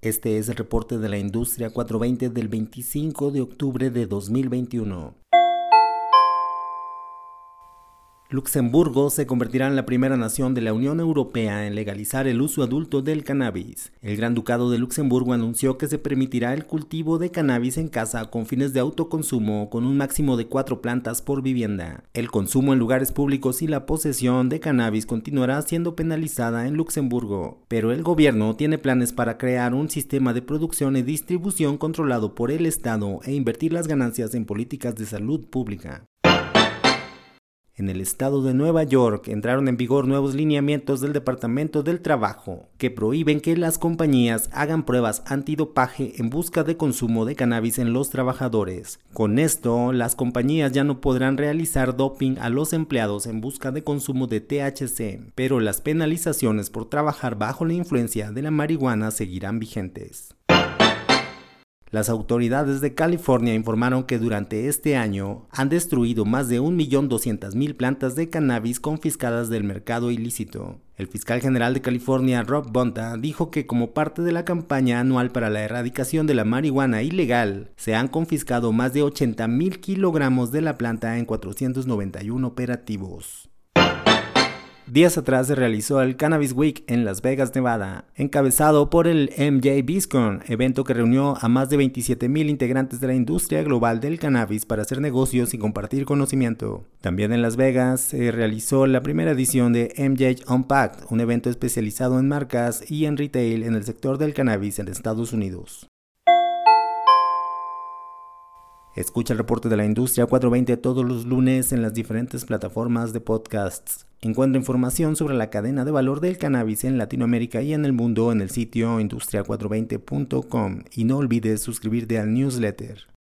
Este es el reporte de la industria 420 del 25 de octubre de 2021. Luxemburgo se convertirá en la primera nación de la Unión Europea en legalizar el uso adulto del cannabis. El Gran Ducado de Luxemburgo anunció que se permitirá el cultivo de cannabis en casa con fines de autoconsumo con un máximo de cuatro plantas por vivienda. El consumo en lugares públicos y la posesión de cannabis continuará siendo penalizada en Luxemburgo, pero el gobierno tiene planes para crear un sistema de producción y distribución controlado por el Estado e invertir las ganancias en políticas de salud pública. En el estado de Nueva York entraron en vigor nuevos lineamientos del Departamento del Trabajo que prohíben que las compañías hagan pruebas antidopaje en busca de consumo de cannabis en los trabajadores. Con esto, las compañías ya no podrán realizar doping a los empleados en busca de consumo de THC, pero las penalizaciones por trabajar bajo la influencia de la marihuana seguirán vigentes. Las autoridades de California informaron que durante este año han destruido más de 1.200.000 plantas de cannabis confiscadas del mercado ilícito. El fiscal general de California, Rob Bonta, dijo que como parte de la campaña anual para la erradicación de la marihuana ilegal, se han confiscado más de 80.000 kilogramos de la planta en 491 operativos. Días atrás se realizó el Cannabis Week en Las Vegas, Nevada, encabezado por el MJ BizCon, evento que reunió a más de 27.000 integrantes de la industria global del cannabis para hacer negocios y compartir conocimiento. También en Las Vegas se realizó la primera edición de MJ Unpacked, un evento especializado en marcas y en retail en el sector del cannabis en Estados Unidos. Escucha el reporte de la industria 420 todos los lunes en las diferentes plataformas de podcasts. Encuentra información sobre la cadena de valor del cannabis en Latinoamérica y en el mundo en el sitio industria420.com y no olvides suscribirte al newsletter.